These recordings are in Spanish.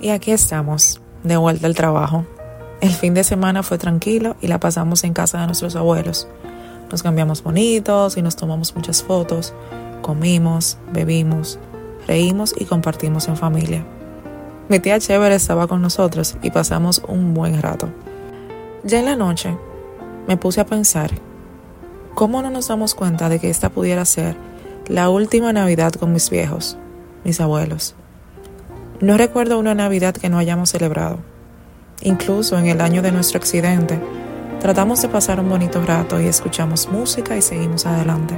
Y aquí estamos, de vuelta al trabajo. El fin de semana fue tranquilo y la pasamos en casa de nuestros abuelos. Nos cambiamos bonitos y nos tomamos muchas fotos, comimos, bebimos, reímos y compartimos en familia. Mi tía Chévere estaba con nosotros y pasamos un buen rato. Ya en la noche me puse a pensar, ¿cómo no nos damos cuenta de que esta pudiera ser la última Navidad con mis viejos, mis abuelos? No recuerdo una Navidad que no hayamos celebrado. Incluso en el año de nuestro accidente, tratamos de pasar un bonito rato y escuchamos música y seguimos adelante.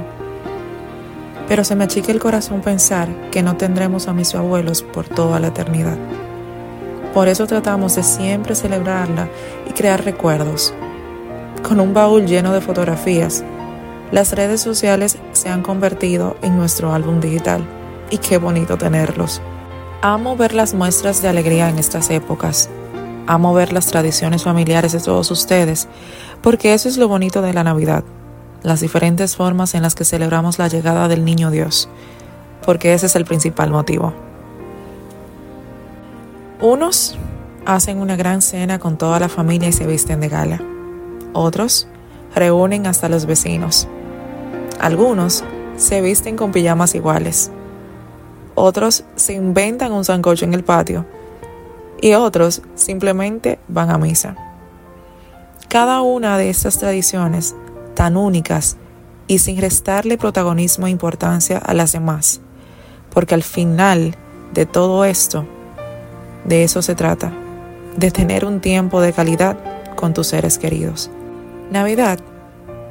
Pero se me achica el corazón pensar que no tendremos a mis abuelos por toda la eternidad. Por eso tratamos de siempre celebrarla y crear recuerdos. Con un baúl lleno de fotografías, las redes sociales se han convertido en nuestro álbum digital y qué bonito tenerlos. Amo ver las muestras de alegría en estas épocas. Amo ver las tradiciones familiares de todos ustedes, porque eso es lo bonito de la Navidad, las diferentes formas en las que celebramos la llegada del Niño Dios, porque ese es el principal motivo. Unos hacen una gran cena con toda la familia y se visten de gala. Otros reúnen hasta los vecinos. Algunos se visten con pijamas iguales. Otros se inventan un sancocho en el patio. Y otros simplemente van a misa. Cada una de estas tradiciones, tan únicas y sin restarle protagonismo e importancia a las demás, porque al final de todo esto, de eso se trata, de tener un tiempo de calidad con tus seres queridos. Navidad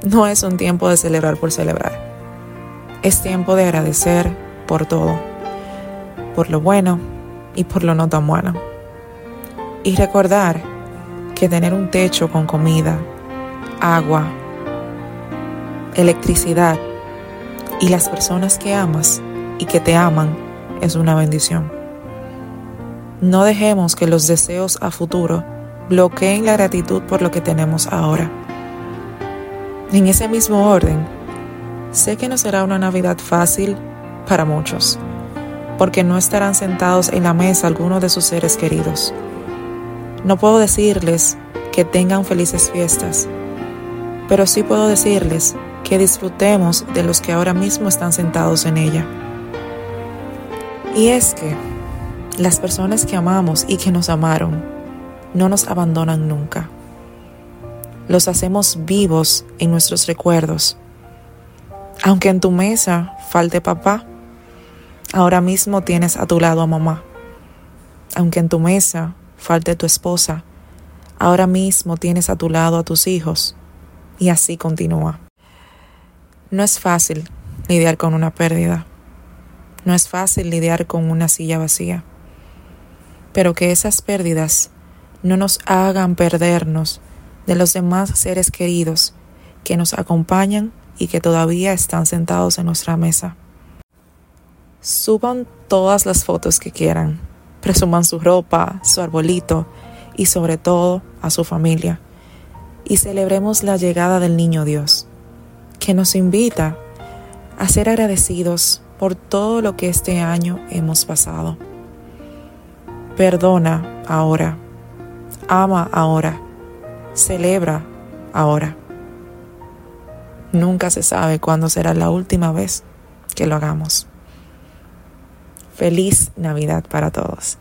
no es un tiempo de celebrar por celebrar. Es tiempo de agradecer por todo, por lo bueno y por lo no tan bueno. Y recordar que tener un techo con comida, agua, electricidad y las personas que amas y que te aman es una bendición. No dejemos que los deseos a futuro bloqueen la gratitud por lo que tenemos ahora. En ese mismo orden, sé que no será una Navidad fácil para muchos, porque no estarán sentados en la mesa algunos de sus seres queridos. No puedo decirles que tengan felices fiestas, pero sí puedo decirles que disfrutemos de los que ahora mismo están sentados en ella. Y es que las personas que amamos y que nos amaron no nos abandonan nunca. Los hacemos vivos en nuestros recuerdos. Aunque en tu mesa falte papá, ahora mismo tienes a tu lado a mamá. Aunque en tu mesa falte tu esposa, ahora mismo tienes a tu lado a tus hijos. Y así continúa. No es fácil lidiar con una pérdida. No es fácil lidiar con una silla vacía pero que esas pérdidas no nos hagan perdernos de los demás seres queridos que nos acompañan y que todavía están sentados en nuestra mesa. Suban todas las fotos que quieran, presuman su ropa, su arbolito y sobre todo a su familia. Y celebremos la llegada del Niño Dios, que nos invita a ser agradecidos por todo lo que este año hemos pasado. Perdona ahora. Ama ahora. Celebra ahora. Nunca se sabe cuándo será la última vez que lo hagamos. Feliz Navidad para todos.